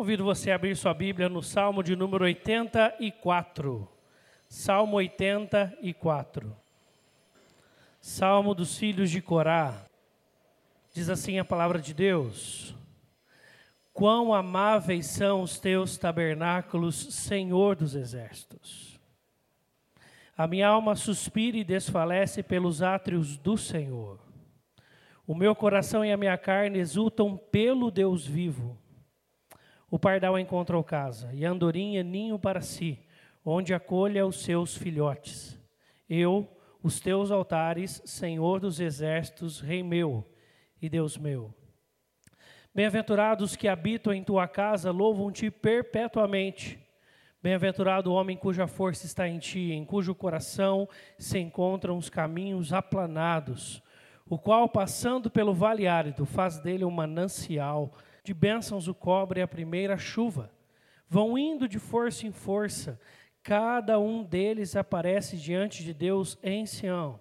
Convido você a abrir sua Bíblia no Salmo de número 84. Salmo 84. Salmo dos filhos de Corá. Diz assim a palavra de Deus: Quão amáveis são os teus tabernáculos, Senhor dos exércitos. A minha alma suspira e desfalece pelos átrios do Senhor. O meu coração e a minha carne exultam pelo Deus vivo. O pardal encontrou casa, e a andorinha ninho para si, onde acolha os seus filhotes. Eu, os teus altares, Senhor dos exércitos, Rei meu e Deus meu. Bem-aventurados que habitam em tua casa, louvam-te perpetuamente. Bem-aventurado o homem cuja força está em ti, em cujo coração se encontram os caminhos aplanados, o qual, passando pelo vale árido, faz dele um manancial de bênçãos o cobre a primeira chuva. Vão indo de força em força, cada um deles aparece diante de Deus em Sião.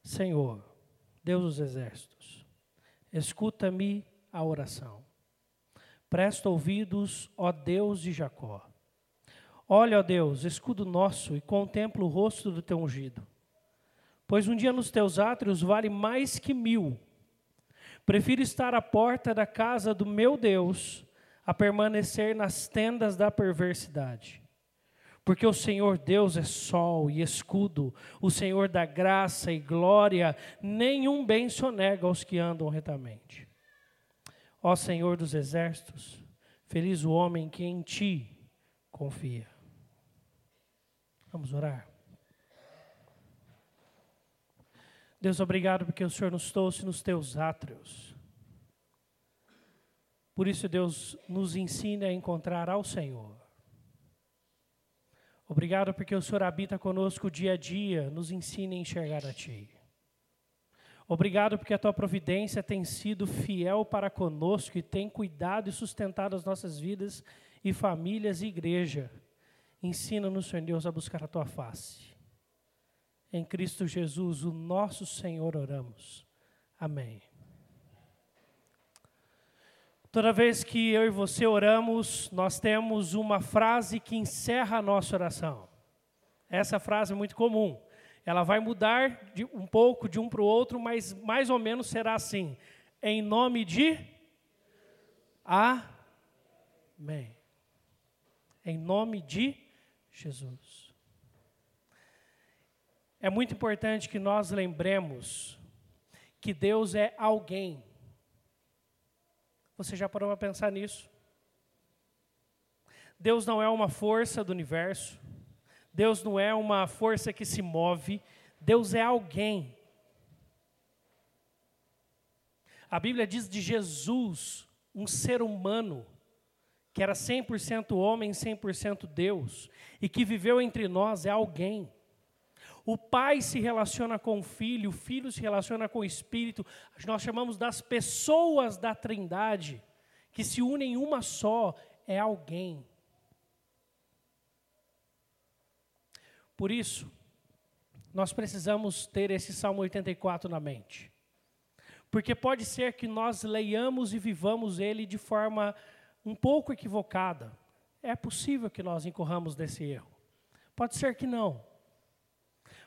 Senhor, Deus dos exércitos, escuta-me a oração. Presta ouvidos, ó Deus de Jacó. Olha, ó Deus, escudo nosso, e contempla o rosto do teu ungido. Pois um dia nos teus átrios vale mais que mil Prefiro estar à porta da casa do meu Deus a permanecer nas tendas da perversidade. Porque o Senhor Deus é sol e escudo, o Senhor da graça e glória, nenhum bem sonega aos que andam retamente. Ó Senhor dos exércitos, feliz o homem que em ti confia. Vamos orar. Deus, obrigado porque o Senhor nos trouxe nos teus átrios. Por isso, Deus nos ensina a encontrar ao Senhor. Obrigado porque o Senhor habita conosco dia a dia, nos ensina a enxergar a Ti. Obrigado porque a Tua providência tem sido fiel para conosco e tem cuidado e sustentado as nossas vidas e famílias e igreja. Ensina-nos, Senhor Deus, a buscar a Tua face. Em Cristo Jesus, o nosso Senhor, oramos. Amém. Toda vez que eu e você oramos, nós temos uma frase que encerra a nossa oração. Essa frase é muito comum. Ela vai mudar de um pouco de um para o outro, mas mais ou menos será assim: em nome de Amém. Em nome de Jesus. É muito importante que nós lembremos que Deus é alguém. Você já parou para pensar nisso? Deus não é uma força do universo. Deus não é uma força que se move. Deus é alguém. A Bíblia diz de Jesus, um ser humano, que era 100% homem, 100% Deus, e que viveu entre nós, é alguém. O pai se relaciona com o filho, o filho se relaciona com o espírito. Nós chamamos das pessoas da Trindade, que se unem em uma só, é alguém. Por isso, nós precisamos ter esse Salmo 84 na mente. Porque pode ser que nós leiamos e vivamos ele de forma um pouco equivocada. É possível que nós incorramos nesse erro. Pode ser que não.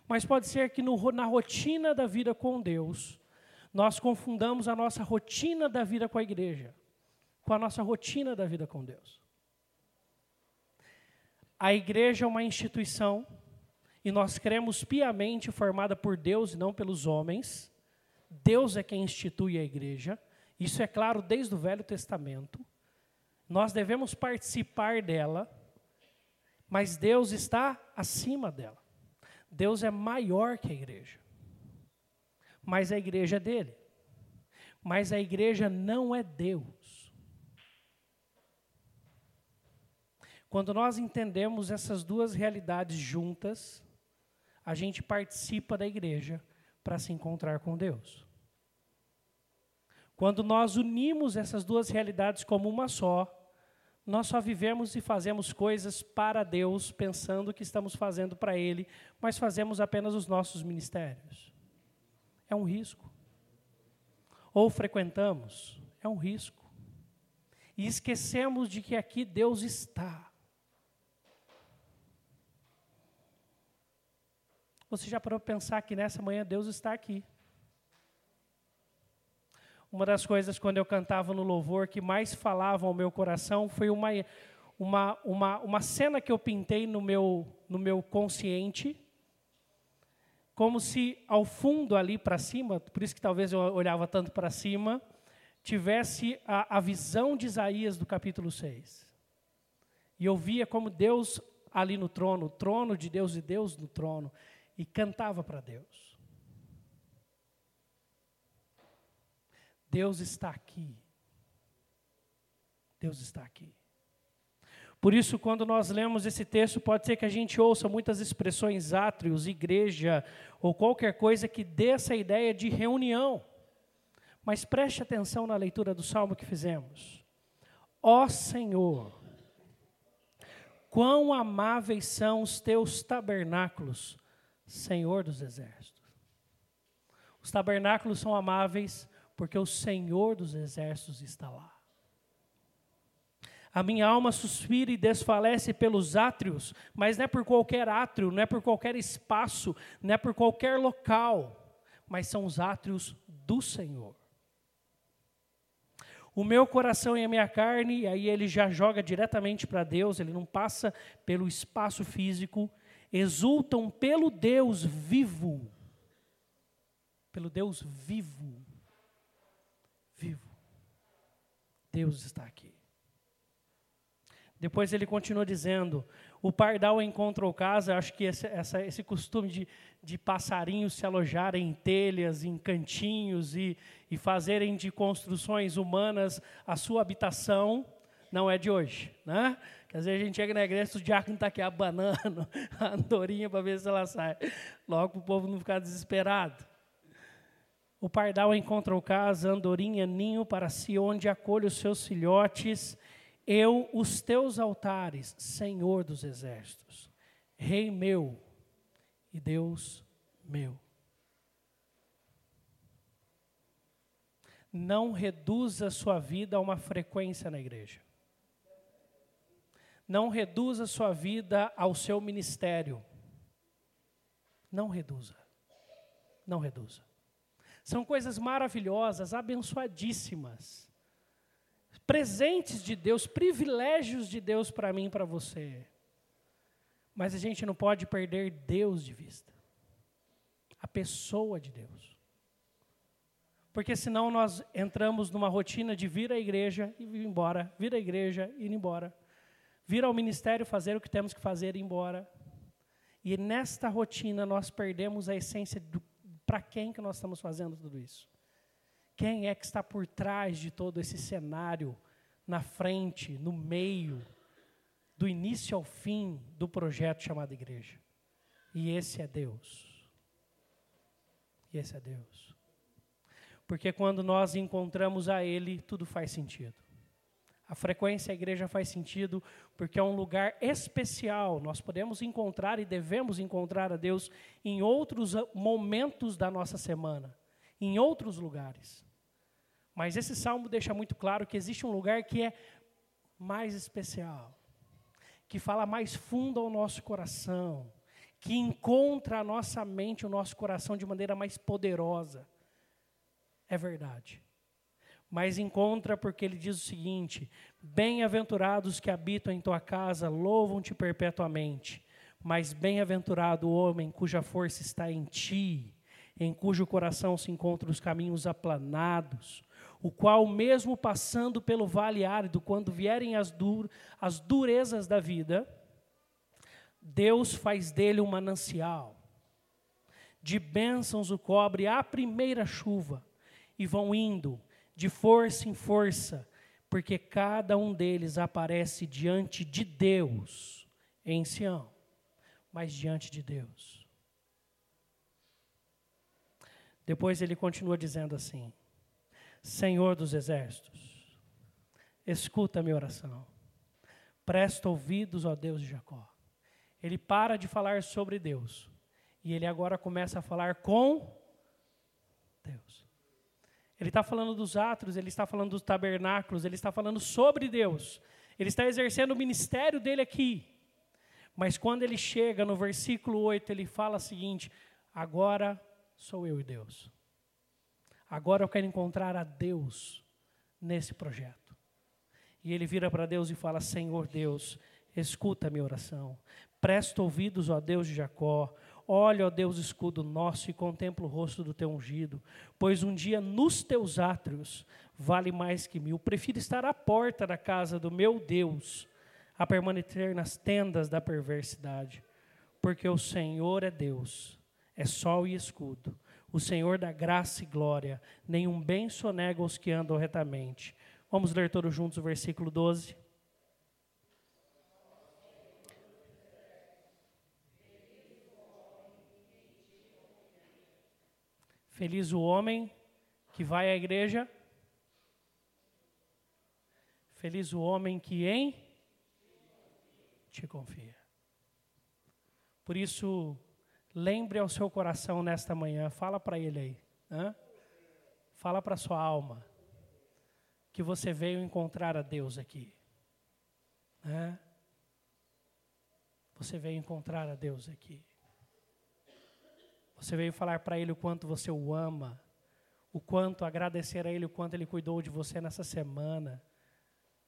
Mas pode ser que no, na rotina da vida com Deus, nós confundamos a nossa rotina da vida com a igreja, com a nossa rotina da vida com Deus. A igreja é uma instituição e nós cremos piamente formada por Deus e não pelos homens. Deus é quem institui a igreja. Isso é claro desde o Velho Testamento. Nós devemos participar dela, mas Deus está acima dela. Deus é maior que a igreja. Mas a igreja é dele. Mas a igreja não é Deus. Quando nós entendemos essas duas realidades juntas, a gente participa da igreja para se encontrar com Deus. Quando nós unimos essas duas realidades como uma só, nós só vivemos e fazemos coisas para Deus, pensando que estamos fazendo para Ele, mas fazemos apenas os nossos ministérios. É um risco. Ou frequentamos, é um risco. e esquecemos de que aqui Deus está. Você já parou para pensar que nessa manhã Deus está aqui? Uma das coisas, quando eu cantava no louvor, que mais falava ao meu coração foi uma, uma, uma, uma cena que eu pintei no meu, no meu consciente, como se ao fundo ali para cima, por isso que talvez eu olhava tanto para cima, tivesse a, a visão de Isaías do capítulo 6. E eu via como Deus ali no trono, o trono de Deus e Deus no trono, e cantava para Deus. Deus está aqui. Deus está aqui. Por isso, quando nós lemos esse texto, pode ser que a gente ouça muitas expressões átrios, igreja, ou qualquer coisa que dê essa ideia de reunião. Mas preste atenção na leitura do salmo que fizemos. Ó Senhor, quão amáveis são os teus tabernáculos, Senhor dos exércitos. Os tabernáculos são amáveis porque o Senhor dos exércitos está lá. A minha alma suspira e desfalece pelos átrios, mas não é por qualquer átrio, não é por qualquer espaço, não é por qualquer local, mas são os átrios do Senhor. O meu coração e a minha carne, aí ele já joga diretamente para Deus, ele não passa pelo espaço físico, exultam pelo Deus vivo. Pelo Deus vivo. Deus está aqui. Depois ele continua dizendo: o pardal encontrou casa. Acho que esse, essa, esse costume de, de passarinhos se alojarem em telhas, em cantinhos e, e fazerem de construções humanas a sua habitação, não é de hoje. Né? Que às vezes a gente chega na igreja, o diácono está aqui abanando a andorinha para ver se ela sai. Logo para o povo não ficar desesperado. O pardal encontrou casa, andorinha, ninho para si, onde acolhe os seus filhotes. Eu, os teus altares, Senhor dos exércitos, Rei meu e Deus meu. Não reduza sua vida a uma frequência na igreja. Não reduza sua vida ao seu ministério. Não reduza. Não reduza. São coisas maravilhosas, abençoadíssimas. Presentes de Deus, privilégios de Deus para mim e para você. Mas a gente não pode perder Deus de vista. A pessoa de Deus. Porque senão nós entramos numa rotina de vir à igreja e ir embora, vir à igreja e ir embora. Vir ao ministério fazer o que temos que fazer e ir embora. E nesta rotina nós perdemos a essência do para quem que nós estamos fazendo tudo isso? Quem é que está por trás de todo esse cenário, na frente, no meio, do início ao fim do projeto chamado igreja? E esse é Deus. E esse é Deus. Porque quando nós encontramos a Ele, tudo faz sentido. A frequência à igreja faz sentido porque é um lugar especial. Nós podemos encontrar e devemos encontrar a Deus em outros momentos da nossa semana, em outros lugares. Mas esse salmo deixa muito claro que existe um lugar que é mais especial, que fala mais fundo ao nosso coração, que encontra a nossa mente, o nosso coração de maneira mais poderosa. É verdade mas encontra porque ele diz o seguinte: Bem-aventurados que habitam em tua casa, louvam-te perpetuamente. Mas bem-aventurado o homem cuja força está em ti, em cujo coração se encontram os caminhos aplanados, o qual, mesmo passando pelo vale árido, quando vierem as, dur as durezas da vida, Deus faz dele um manancial. De bênçãos o cobre a primeira chuva, e vão indo de força em força, porque cada um deles aparece diante de Deus em Sião, mas diante de Deus. Depois ele continua dizendo assim: Senhor dos exércitos, escuta a minha oração, presta ouvidos, ó Deus de Jacó. Ele para de falar sobre Deus e ele agora começa a falar com Deus. Ele está falando dos atos, ele está falando dos tabernáculos, ele está falando sobre Deus. Ele está exercendo o ministério dele aqui. Mas quando ele chega no versículo 8, ele fala o seguinte: agora sou eu e Deus. Agora eu quero encontrar a Deus nesse projeto. E ele vira para Deus e fala: Senhor Deus, escuta a minha oração. Presta ouvidos, ó Deus de Jacó. Olha, ó Deus, escudo nosso, e contempla o rosto do teu ungido, pois um dia nos teus átrios vale mais que mil. Prefiro estar à porta da casa do meu Deus a permanecer nas tendas da perversidade, porque o Senhor é Deus, é sol e escudo. O Senhor dá graça e glória, nenhum bem sonega aos que andam retamente. Vamos ler todos juntos o versículo 12. Feliz o homem que vai à igreja. Feliz o homem que em te confia. Por isso, lembre ao seu coração nesta manhã, fala para ele aí, hein? fala para sua alma, que você veio encontrar a Deus aqui. Né? Você veio encontrar a Deus aqui. Você veio falar para Ele o quanto você o ama, o quanto agradecer a Ele, o quanto Ele cuidou de você nessa semana.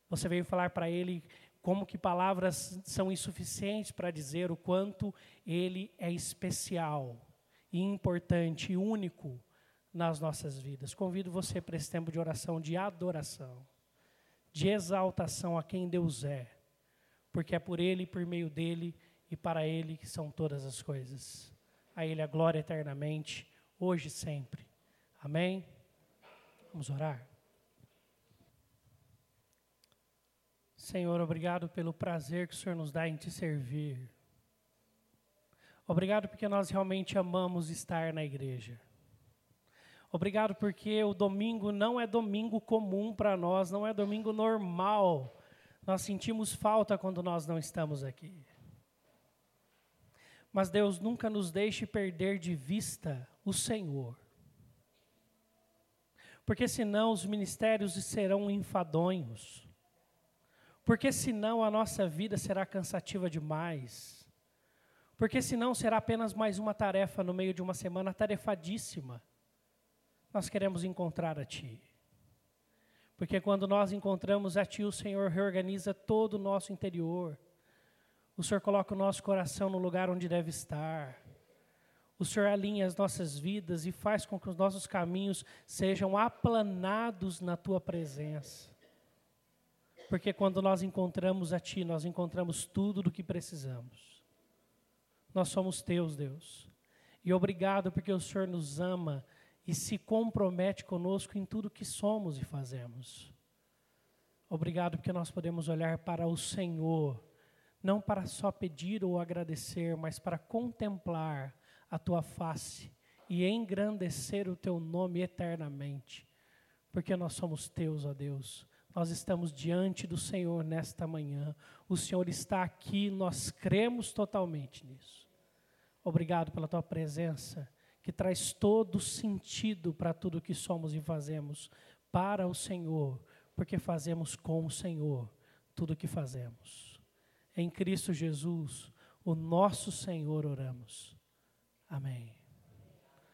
Você veio falar para Ele como que palavras são insuficientes para dizer o quanto Ele é especial e importante e único nas nossas vidas. Convido você para esse tempo de oração, de adoração, de exaltação a quem Deus é, porque é por Ele, por meio dEle e para Ele que são todas as coisas a Ele a glória eternamente, hoje e sempre. Amém? Vamos orar. Senhor, obrigado pelo prazer que o Senhor nos dá em te servir. Obrigado porque nós realmente amamos estar na igreja. Obrigado porque o domingo não é domingo comum para nós, não é domingo normal. Nós sentimos falta quando nós não estamos aqui. Mas Deus nunca nos deixe perder de vista o Senhor. Porque senão os ministérios serão enfadonhos. Porque senão a nossa vida será cansativa demais. Porque senão será apenas mais uma tarefa no meio de uma semana tarefadíssima. Nós queremos encontrar a Ti. Porque quando nós encontramos a Ti, o Senhor reorganiza todo o nosso interior o Senhor coloca o nosso coração no lugar onde deve estar. O Senhor alinha as nossas vidas e faz com que os nossos caminhos sejam aplanados na tua presença. Porque quando nós encontramos a Ti, nós encontramos tudo do que precisamos. Nós somos Teus, Deus. E obrigado porque o Senhor nos ama e se compromete conosco em tudo que somos e fazemos. Obrigado porque nós podemos olhar para o Senhor não para só pedir ou agradecer, mas para contemplar a tua face e engrandecer o teu nome eternamente, porque nós somos teus, ó Deus. Nós estamos diante do Senhor nesta manhã. O Senhor está aqui, nós cremos totalmente nisso. Obrigado pela tua presença, que traz todo sentido para tudo que somos e fazemos para o Senhor, porque fazemos com o Senhor tudo o que fazemos. Em Cristo Jesus, o nosso Senhor, oramos. Amém.